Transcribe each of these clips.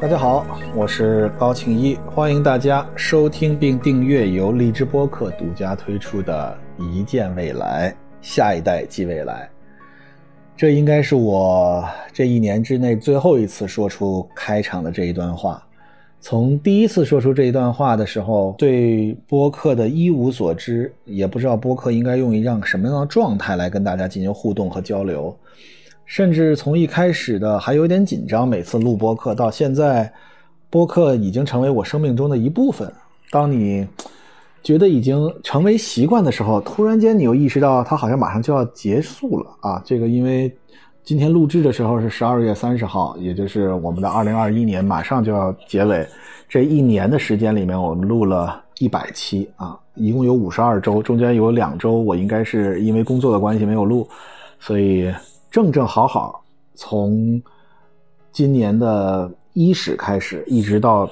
大家好，我是高庆一，欢迎大家收听并订阅由荔枝播客独家推出的《一见未来，下一代即未来》。这应该是我这一年之内最后一次说出开场的这一段话。从第一次说出这一段话的时候，对播客的一无所知，也不知道播客应该用一样什么样的状态来跟大家进行互动和交流。甚至从一开始的还有点紧张，每次录播客到现在，播客已经成为我生命中的一部分。当你觉得已经成为习惯的时候，突然间你又意识到它好像马上就要结束了啊！这个因为今天录制的时候是十二月三十号，也就是我们的二零二一年马上就要结尾。这一年的时间里面，我们录了一百期啊，一共有五十二周，中间有两周我应该是因为工作的关系没有录，所以。正正好好，从今年的伊始开始，一直到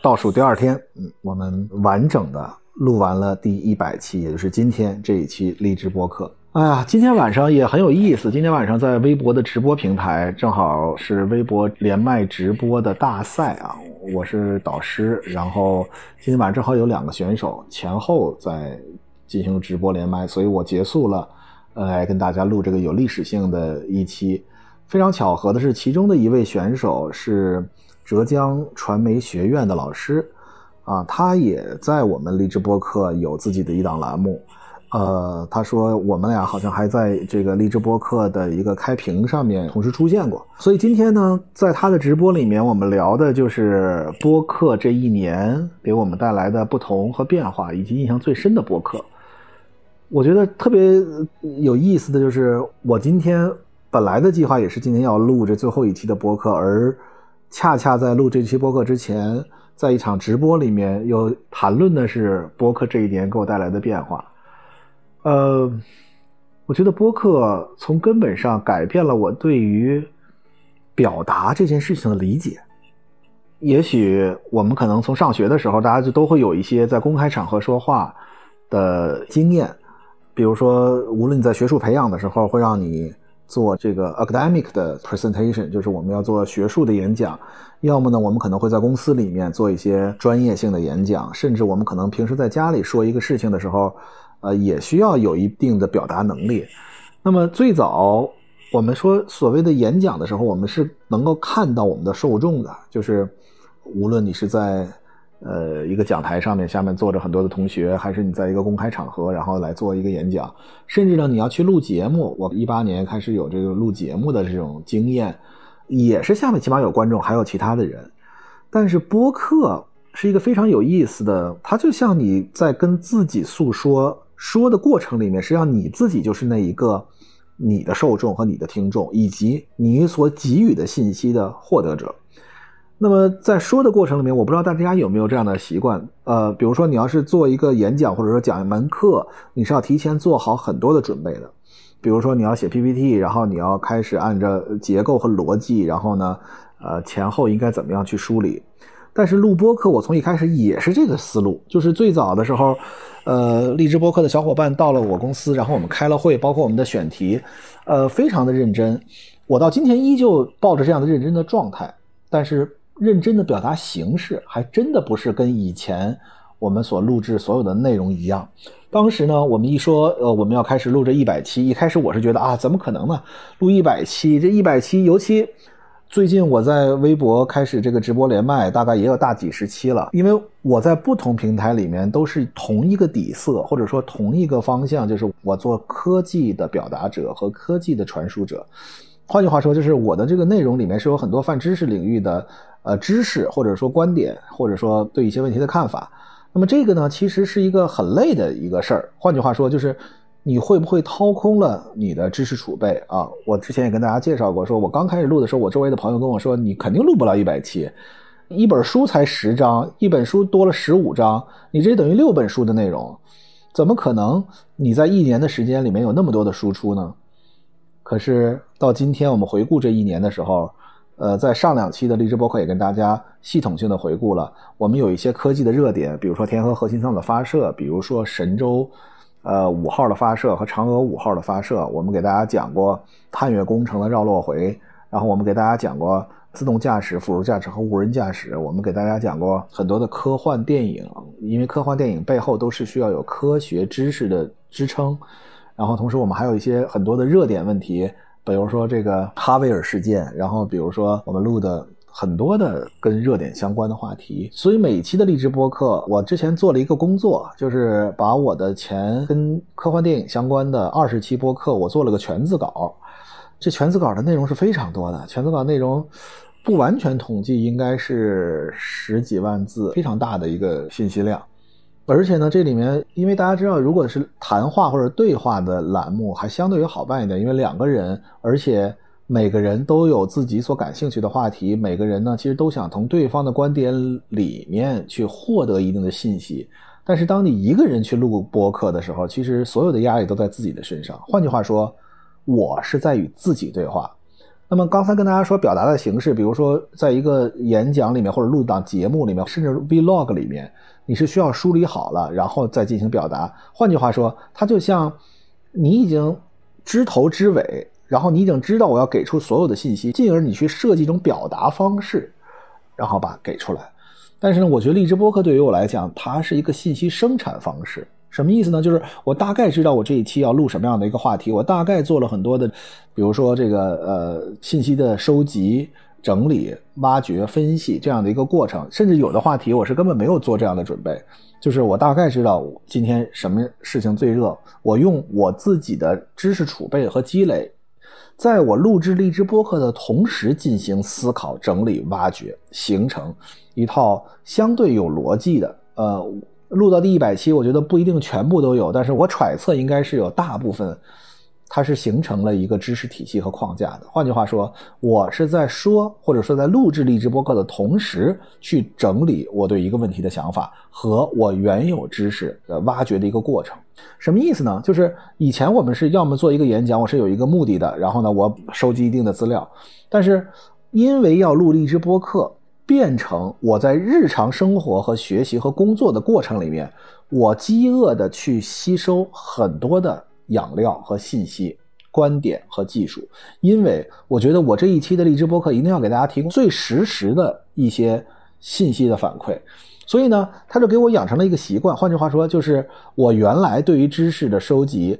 倒数第二天，嗯，我们完整的录完了第一百期，也就是今天这一期励志播客。哎呀，今天晚上也很有意思。今天晚上在微博的直播平台，正好是微博连麦直播的大赛啊，我是导师，然后今天晚上正好有两个选手前后在进行直播连麦，所以我结束了。来跟大家录这个有历史性的一期，非常巧合的是，其中的一位选手是浙江传媒学院的老师，啊，他也在我们励志播客有自己的一档栏目，呃，他说我们俩好像还在这个励志播客的一个开屏上面同时出现过，所以今天呢，在他的直播里面，我们聊的就是播客这一年给我们带来的不同和变化，以及印象最深的播客。我觉得特别有意思的就是，我今天本来的计划也是今天要录这最后一期的播客，而恰恰在录这期播客之前，在一场直播里面又谈论的是播客这一年给我带来的变化。呃，我觉得播客从根本上改变了我对于表达这件事情的理解。也许我们可能从上学的时候，大家就都会有一些在公开场合说话的经验。比如说，无论你在学术培养的时候，会让你做这个 academic 的 presentation，就是我们要做学术的演讲；要么呢，我们可能会在公司里面做一些专业性的演讲，甚至我们可能平时在家里说一个事情的时候，呃，也需要有一定的表达能力。那么最早我们说所谓的演讲的时候，我们是能够看到我们的受众的，就是无论你是在。呃，一个讲台上面，下面坐着很多的同学，还是你在一个公开场合，然后来做一个演讲，甚至呢，你要去录节目。我一八年开始有这个录节目的这种经验，也是下面起码有观众，还有其他的人。但是播客是一个非常有意思的，它就像你在跟自己诉说，说的过程里面，实际上你自己就是那一个你的受众和你的听众，以及你所给予的信息的获得者。那么在说的过程里面，我不知道大家有没有这样的习惯，呃，比如说你要是做一个演讲，或者说讲一门课，你是要提前做好很多的准备的，比如说你要写 PPT，然后你要开始按照结构和逻辑，然后呢，呃，前后应该怎么样去梳理。但是录播课，我从一开始也是这个思路，就是最早的时候，呃，荔枝播客的小伙伴到了我公司，然后我们开了会，包括我们的选题，呃，非常的认真，我到今天依旧抱着这样的认真的状态，但是。认真的表达形式，还真的不是跟以前我们所录制所有的内容一样。当时呢，我们一说，呃，我们要开始录这一百期，一开始我是觉得啊，怎么可能呢？录一百期，这一百期，尤其最近我在微博开始这个直播连麦，大概也有大几十期了。因为我在不同平台里面都是同一个底色，或者说同一个方向，就是我做科技的表达者和科技的传输者。换句话说，就是我的这个内容里面是有很多泛知识领域的。呃，知识或者说观点，或者说对一些问题的看法，那么这个呢，其实是一个很累的一个事儿。换句话说，就是你会不会掏空了你的知识储备啊？我之前也跟大家介绍过，说我刚开始录的时候，我周围的朋友跟我说，你肯定录不了一百期，一本书才十章，一本书多了十五章，你这等于六本书的内容，怎么可能你在一年的时间里面有那么多的输出呢？可是到今天我们回顾这一年的时候。呃，在上两期的励志播客也跟大家系统性的回顾了，我们有一些科技的热点，比如说天河核心舱的发射，比如说神舟，呃五号的发射和嫦娥五号的发射，我们给大家讲过探月工程的绕落回，然后我们给大家讲过自动驾驶、辅助驾驶和无人驾驶。我们给大家讲过很多的科幻电影，因为科幻电影背后都是需要有科学知识的支撑。然后同时我们还有一些很多的热点问题，比如说这个哈维尔事件，然后比如说我们录的。很多的跟热点相关的话题，所以每期的励志播客，我之前做了一个工作，就是把我的前跟科幻电影相关的二十期播客，我做了个全字稿。这全字稿的内容是非常多的，全字稿内容不完全统计，应该是十几万字，非常大的一个信息量。而且呢，这里面因为大家知道，如果是谈话或者对话的栏目，还相对于好办一点，因为两个人，而且。每个人都有自己所感兴趣的话题，每个人呢，其实都想从对方的观点里面去获得一定的信息。但是，当你一个人去录播客的时候，其实所有的压力都在自己的身上。换句话说，我是在与自己对话。那么，刚才跟大家说表达的形式，比如说，在一个演讲里面，或者录档节目里面，甚至 vlog 里面，你是需要梳理好了，然后再进行表达。换句话说，它就像你已经知头知尾。然后你已经知道我要给出所有的信息，进而你去设计一种表达方式，然后把给出来。但是呢，我觉得荔枝播客对于我来讲，它是一个信息生产方式。什么意思呢？就是我大概知道我这一期要录什么样的一个话题，我大概做了很多的，比如说这个呃信息的收集、整理、挖掘、分析这样的一个过程。甚至有的话题我是根本没有做这样的准备，就是我大概知道今天什么事情最热，我用我自己的知识储备和积累。在我录制荔枝播客的同时，进行思考、整理、挖掘，形成一套相对有逻辑的。呃，录到第一百期，我觉得不一定全部都有，但是我揣测应该是有大部分。它是形成了一个知识体系和框架的。换句话说，我是在说，或者说在录制励志播客的同时，去整理我对一个问题的想法和我原有知识的挖掘的一个过程。什么意思呢？就是以前我们是要么做一个演讲，我是有一个目的的，然后呢，我收集一定的资料。但是因为要录励志播客，变成我在日常生活和学习和工作的过程里面，我饥饿的去吸收很多的。养料和信息、观点和技术，因为我觉得我这一期的荔枝播客一定要给大家提供最实时的一些信息的反馈，所以呢，他就给我养成了一个习惯。换句话说，就是我原来对于知识的收集，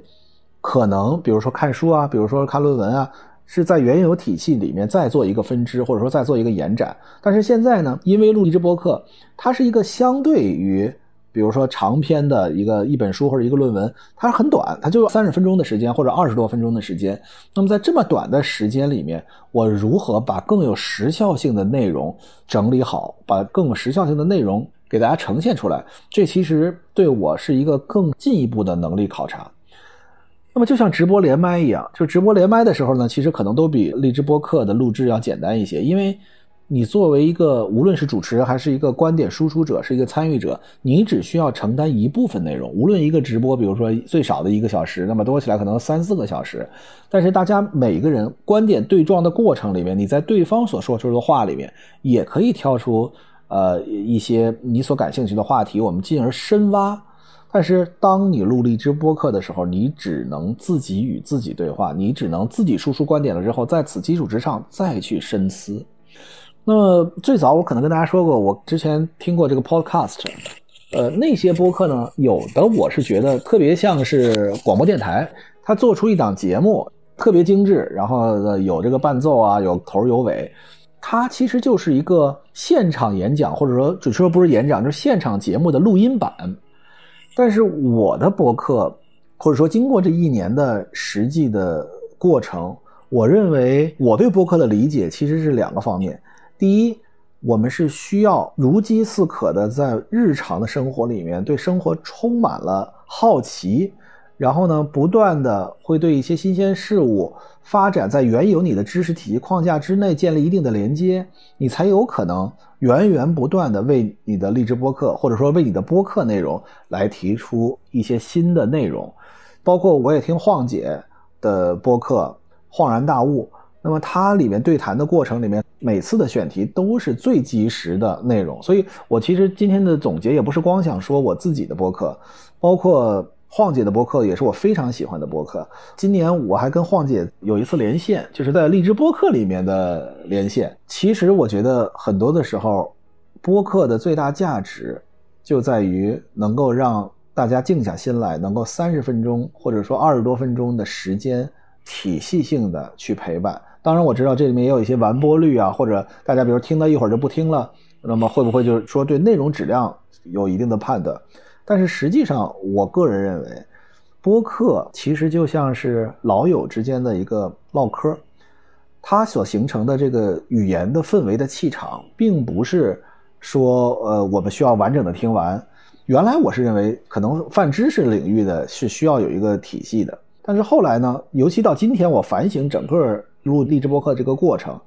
可能比如说看书啊，比如说看论文啊，是在原有体系里面再做一个分支，或者说再做一个延展。但是现在呢，因为录荔枝播客，它是一个相对于。比如说长篇的一个一本书或者一个论文，它很短，它就三十分钟的时间或者二十多分钟的时间。那么在这么短的时间里面，我如何把更有时效性的内容整理好，把更有时效性的内容给大家呈现出来？这其实对我是一个更进一步的能力考察。那么就像直播连麦一样，就直播连麦的时候呢，其实可能都比荔枝播客的录制要简单一些，因为。你作为一个无论是主持人还是一个观点输出者，是一个参与者，你只需要承担一部分内容。无论一个直播，比如说最少的一个小时，那么多起来可能三四个小时。但是大家每个人观点对撞的过程里面，你在对方所说出的话里面，也可以挑出呃一些你所感兴趣的话题，我们进而深挖。但是当你录荔枝播客的时候，你只能自己与自己对话，你只能自己输出观点了之后，在此基础之上再去深思。那么最早我可能跟大家说过，我之前听过这个 podcast，呃，那些播客呢，有的我是觉得特别像是广播电台，它做出一档节目特别精致，然后有这个伴奏啊，有头有尾，它其实就是一个现场演讲，或者说准确说不是演讲，就是现场节目的录音版。但是我的播客，或者说经过这一年的实际的过程，我认为我对播客的理解其实是两个方面。第一，我们是需要如饥似渴的，在日常的生活里面对生活充满了好奇，然后呢，不断的会对一些新鲜事物发展在原有你的知识体系框架之内建立一定的连接，你才有可能源源不断的为你的励志播客或者说为你的播客内容来提出一些新的内容，包括我也听晃姐的播客《恍然大悟》。那么它里面对谈的过程里面，每次的选题都是最及时的内容，所以我其实今天的总结也不是光想说我自己的播客，包括晃姐的播客也是我非常喜欢的播客。今年我还跟晃姐有一次连线，就是在荔枝播客里面的连线。其实我觉得很多的时候，播客的最大价值就在于能够让大家静下心来，能够三十分钟或者说二十多分钟的时间，体系性的去陪伴。当然我知道这里面也有一些完播率啊，或者大家比如听到一会儿就不听了，那么会不会就是说对内容质量有一定的判断？但是实际上，我个人认为，播客其实就像是老友之间的一个唠嗑，它所形成的这个语言的氛围的气场，并不是说呃我们需要完整的听完。原来我是认为，可能泛知识领域的是需要有一个体系的，但是后来呢，尤其到今天，我反省整个录励志播客这个过程，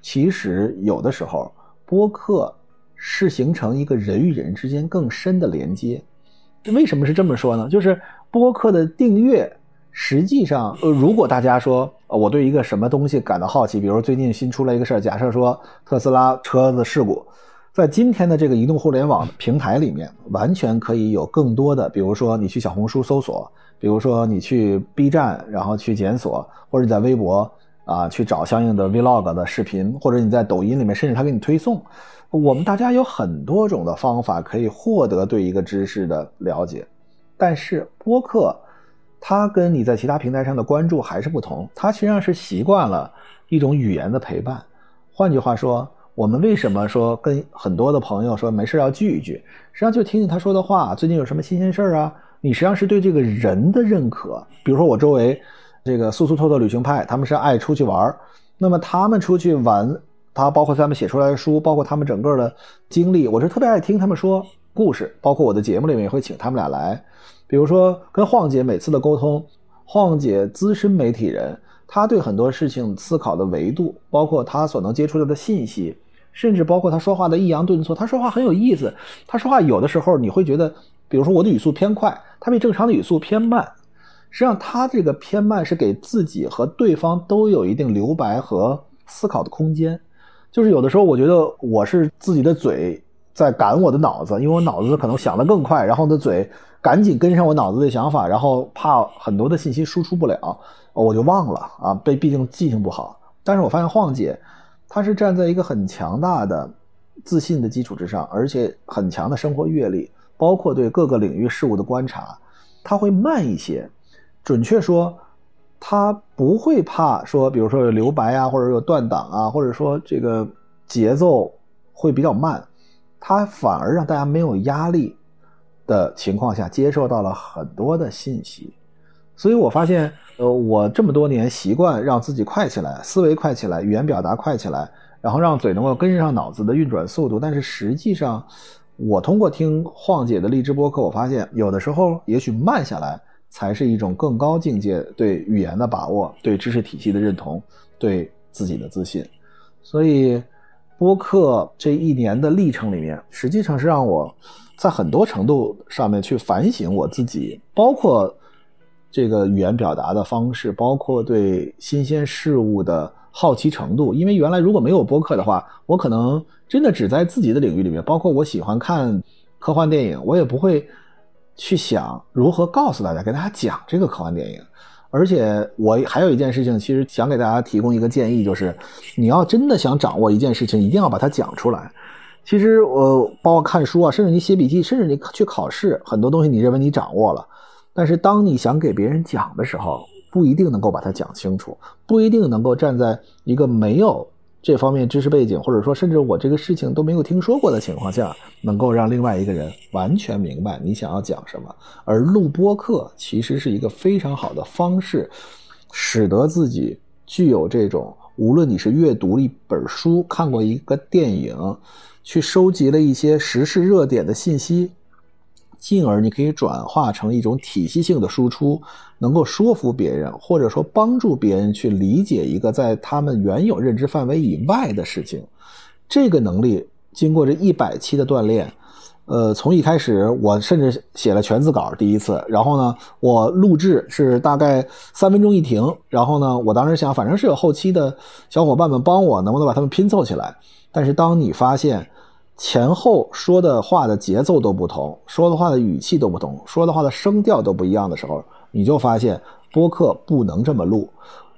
其实有的时候播客是形成一个人与人之间更深的连接。为什么是这么说呢？就是播客的订阅，实际上，呃，如果大家说，呃，我对一个什么东西感到好奇，比如最近新出来一个事儿，假设说特斯拉车子事故，在今天的这个移动互联网平台里面，完全可以有更多的，比如说你去小红书搜索，比如说你去 B 站，然后去检索，或者你在微博啊去找相应的 Vlog 的视频，或者你在抖音里面，甚至他给你推送。我们大家有很多种的方法可以获得对一个知识的了解，但是播客，它跟你在其他平台上的关注还是不同。它实际上是习惯了一种语言的陪伴。换句话说，我们为什么说跟很多的朋友说没事要聚一聚？实际上就听听他说的话，最近有什么新鲜事儿啊？你实际上是对这个人的认可。比如说我周围这个速速透透旅行派，他们是爱出去玩那么他们出去玩。他包括他们写出来的书，包括他们整个的经历，我是特别爱听他们说故事。包括我的节目里面也会请他们俩来，比如说跟晃姐每次的沟通，晃姐资深媒体人，她对很多事情思考的维度，包括她所能接触到的信息，甚至包括她说话的抑扬顿挫，她说话很有意思。她说话有的时候你会觉得，比如说我的语速偏快，她比正常的语速偏慢。实际上，他这个偏慢是给自己和对方都有一定留白和思考的空间。就是有的时候，我觉得我是自己的嘴在赶我的脑子，因为我脑子可能想得更快，然后的嘴赶紧跟上我脑子的想法，然后怕很多的信息输出不了，我就忘了啊，被毕竟记性不好。但是我发现晃姐，她是站在一个很强大的自信的基础之上，而且很强的生活阅历，包括对各个领域事物的观察，她会慢一些，准确说。他不会怕说，比如说有留白啊，或者有断档啊，或者说这个节奏会比较慢，他反而让大家没有压力的情况下接受到了很多的信息。所以我发现，呃，我这么多年习惯让自己快起来，思维快起来，语言表达快起来，然后让嘴能够跟上脑子的运转速度。但是实际上，我通过听晃姐的励志播客，我发现有的时候也许慢下来。才是一种更高境界对语言的把握，对知识体系的认同，对自己的自信。所以，播客这一年的历程里面，实际上是让我在很多程度上面去反省我自己，包括这个语言表达的方式，包括对新鲜事物的好奇程度。因为原来如果没有播客的话，我可能真的只在自己的领域里面，包括我喜欢看科幻电影，我也不会。去想如何告诉大家，给大家讲这个科幻电影。而且我还有一件事情，其实想给大家提供一个建议，就是你要真的想掌握一件事情，一定要把它讲出来。其实我包括看书啊，甚至你写笔记，甚至你去考试，很多东西你认为你掌握了，但是当你想给别人讲的时候，不一定能够把它讲清楚，不一定能够站在一个没有。这方面知识背景，或者说甚至我这个事情都没有听说过的情况下，能够让另外一个人完全明白你想要讲什么。而录播课其实是一个非常好的方式，使得自己具有这种，无论你是阅读一本书、看过一个电影，去收集了一些时事热点的信息。进而你可以转化成一种体系性的输出，能够说服别人，或者说帮助别人去理解一个在他们原有认知范围以外的事情。这个能力经过这一百期的锻炼，呃，从一开始我甚至写了全字稿第一次，然后呢，我录制是大概三分钟一停，然后呢，我当时想，反正是有后期的小伙伴们帮我，能不能把他们拼凑起来？但是当你发现，前后说的话的节奏都不同，说的话的语气都不同，说的话的声调都不一样的时候，你就发现播客不能这么录。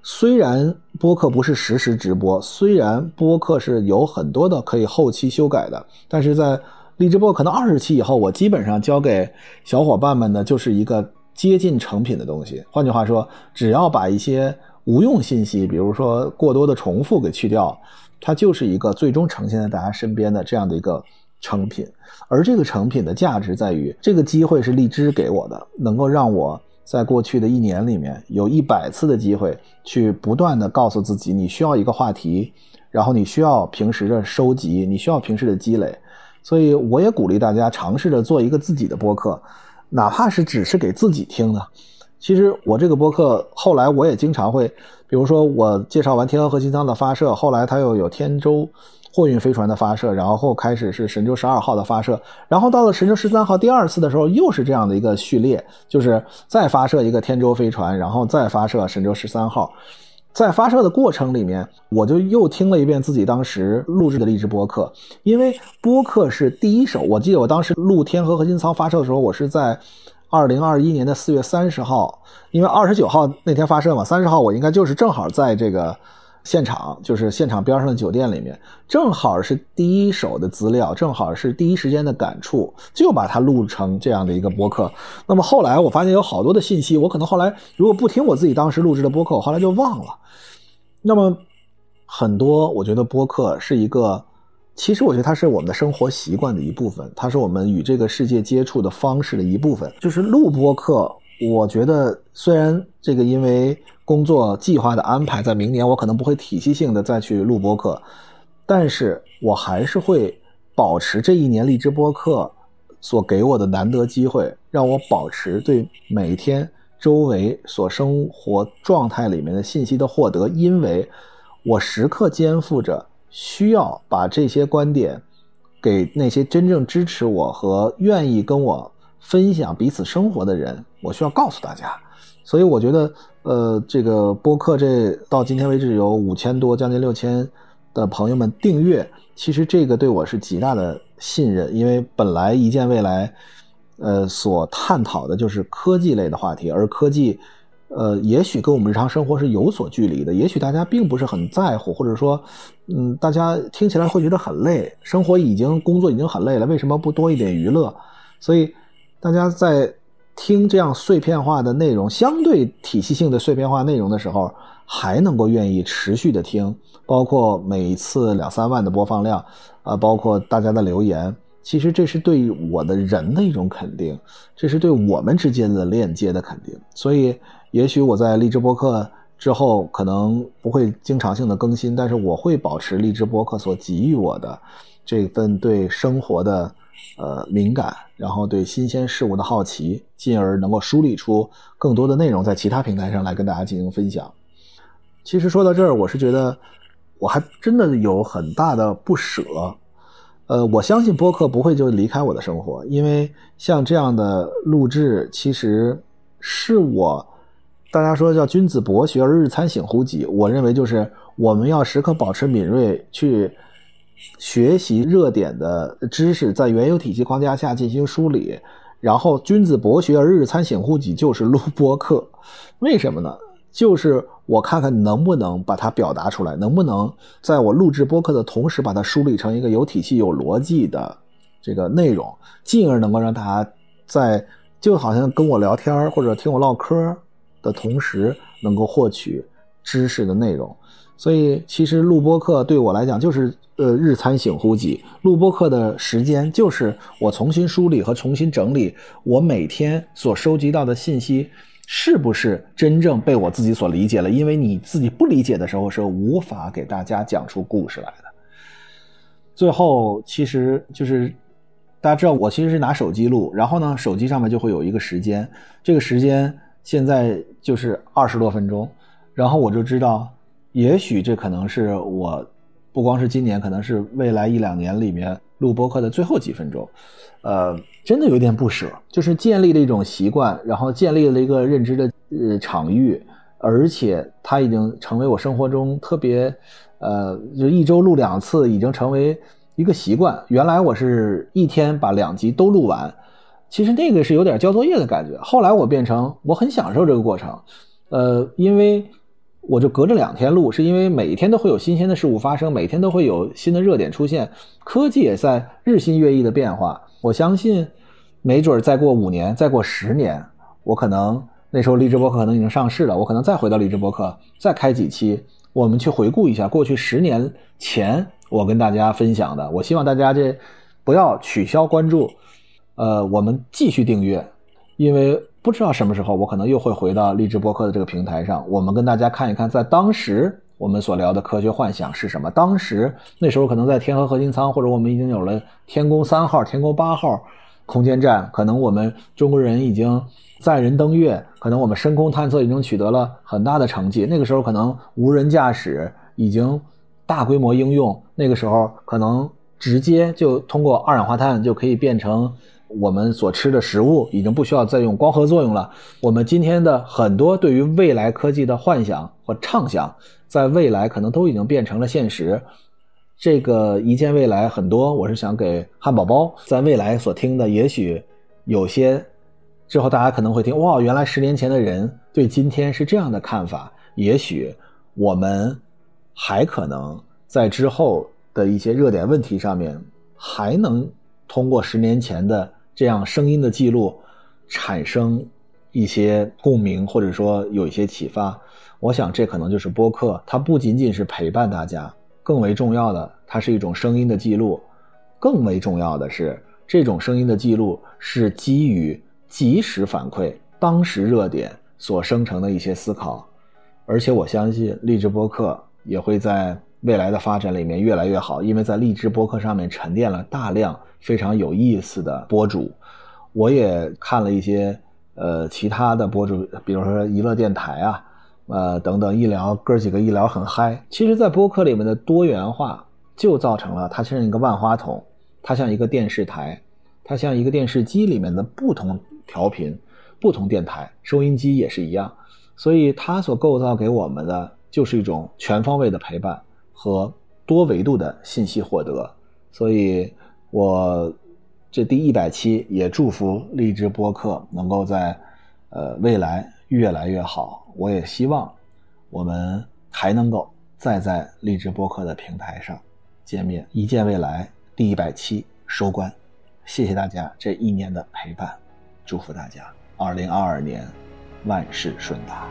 虽然播客不是实时直播，虽然播客是有很多的可以后期修改的，但是在荔枝播可能二十期以后，我基本上交给小伙伴们的就是一个接近成品的东西。换句话说，只要把一些无用信息，比如说过多的重复给去掉。它就是一个最终呈现在大家身边的这样的一个成品，而这个成品的价值在于，这个机会是荔枝给我的，能够让我在过去的一年里面有一百次的机会，去不断的告诉自己，你需要一个话题，然后你需要平时的收集，你需要平时的积累，所以我也鼓励大家尝试着做一个自己的播客，哪怕是只是给自己听的。其实我这个播客后来我也经常会。比如说，我介绍完天河核心舱的发射，后来它又有天舟货运飞船的发射，然后开始是神舟十二号的发射，然后到了神舟十三号第二次的时候，又是这样的一个序列，就是再发射一个天舟飞船，然后再发射神舟十三号。在发射的过程里面，我就又听了一遍自己当时录制的励志播客，因为播客是第一手。我记得我当时录天河核心舱发射的时候，我是在。二零二一年的四月三十号，因为二十九号那天发射嘛，三十号我应该就是正好在这个现场，就是现场边上的酒店里面，正好是第一手的资料，正好是第一时间的感触，就把它录成这样的一个播客。那么后来我发现有好多的信息，我可能后来如果不听我自己当时录制的播客，我后来就忘了。那么很多，我觉得播客是一个。其实我觉得它是我们的生活习惯的一部分，它是我们与这个世界接触的方式的一部分。就是录播课，我觉得虽然这个因为工作计划的安排，在明年我可能不会体系性的再去录播课，但是我还是会保持这一年荔枝播客所给我的难得机会，让我保持对每天周围所生活状态里面的信息的获得，因为我时刻肩负着。需要把这些观点给那些真正支持我和愿意跟我分享彼此生活的人，我需要告诉大家。所以我觉得，呃，这个播客这到今天为止有五千多，将近六千的朋友们订阅，其实这个对我是极大的信任，因为本来一见未来，呃，所探讨的就是科技类的话题，而科技。呃，也许跟我们日常生活是有所距离的，也许大家并不是很在乎，或者说，嗯，大家听起来会觉得很累，生活已经工作已经很累了，为什么不多一点娱乐？所以，大家在听这样碎片化的内容、相对体系性的碎片化内容的时候，还能够愿意持续的听，包括每次两三万的播放量，啊，包括大家的留言。其实这是对我的人的一种肯定，这是对我们之间的链接的肯定。所以，也许我在荔枝播客之后可能不会经常性的更新，但是我会保持荔枝播客所给予我的这份对生活的呃敏感，然后对新鲜事物的好奇，进而能够梳理出更多的内容，在其他平台上来跟大家进行分享。其实说到这儿，我是觉得我还真的有很大的不舍。呃，我相信播客不会就离开我的生活，因为像这样的录制，其实是我大家说叫君子博学而日参省乎己。我认为就是我们要时刻保持敏锐，去学习热点的知识，在原有体系框架下进行梳理。然后，君子博学而日参省乎己，就是录播课。为什么呢？就是我看看能不能把它表达出来，能不能在我录制播客的同时，把它梳理成一个有体系、有逻辑的这个内容，进而能够让大家在就好像跟我聊天或者听我唠嗑的同时，能够获取知识的内容。所以，其实录播课对我来讲就是呃日参省乎己。录播课的时间就是我重新梳理和重新整理我每天所收集到的信息。是不是真正被我自己所理解了？因为你自己不理解的时候，是无法给大家讲出故事来的。最后，其实就是大家知道，我其实是拿手机录，然后呢，手机上面就会有一个时间，这个时间现在就是二十多分钟，然后我就知道，也许这可能是我不光是今年，可能是未来一两年里面录播客的最后几分钟。呃，真的有点不舍，就是建立了一种习惯，然后建立了一个认知的呃场域，而且它已经成为我生活中特别，呃，就一周录两次，已经成为一个习惯。原来我是一天把两集都录完，其实那个是有点交作业的感觉。后来我变成我很享受这个过程，呃，因为我就隔着两天录，是因为每一天都会有新鲜的事物发生，每天都会有新的热点出现，科技也在日新月异的变化。我相信，没准再过五年，再过十年，我可能。那时候荔枝播客可能已经上市了，我可能再回到荔枝播客，再开几期，我们去回顾一下过去十年前我跟大家分享的。我希望大家这不要取消关注，呃，我们继续订阅，因为不知道什么时候我可能又会回到荔枝播客的这个平台上，我们跟大家看一看，在当时我们所聊的科学幻想是什么。当时那时候可能在天河核心舱，或者我们已经有了天宫三号、天宫八号空间站，可能我们中国人已经。载人登月，可能我们深空探测已经取得了很大的成绩。那个时候，可能无人驾驶已经大规模应用。那个时候，可能直接就通过二氧化碳就可以变成我们所吃的食物，已经不需要再用光合作用了。我们今天的很多对于未来科技的幻想或畅想，在未来可能都已经变成了现实。这个一见未来，很多我是想给汉堡包在未来所听的，也许有些。之后大家可能会听哇，原来十年前的人对今天是这样的看法。也许我们还可能在之后的一些热点问题上面，还能通过十年前的这样声音的记录，产生一些共鸣，或者说有一些启发。我想这可能就是播客，它不仅仅是陪伴大家，更为重要的，它是一种声音的记录。更为重要的是，这种声音的记录是基于。及时反馈当时热点所生成的一些思考，而且我相信励志播客也会在未来的发展里面越来越好，因为在荔枝播客上面沉淀了大量非常有意思的博主。我也看了一些呃其他的博主，比如说娱乐电台啊，呃等等，医疗哥几个医疗很嗨。其实，在播客里面的多元化就造成了它像一个万花筒，它像一个电视台，它像一个电视机里面的不同。调频，不同电台，收音机也是一样，所以它所构造给我们的就是一种全方位的陪伴和多维度的信息获得。所以，我这第一百期也祝福荔枝播客能够在呃未来越来越好。我也希望我们还能够再在荔枝播客的平台上见面。一见未来第一百期收官，谢谢大家这一年的陪伴。祝福大家，二零二二年万事顺达。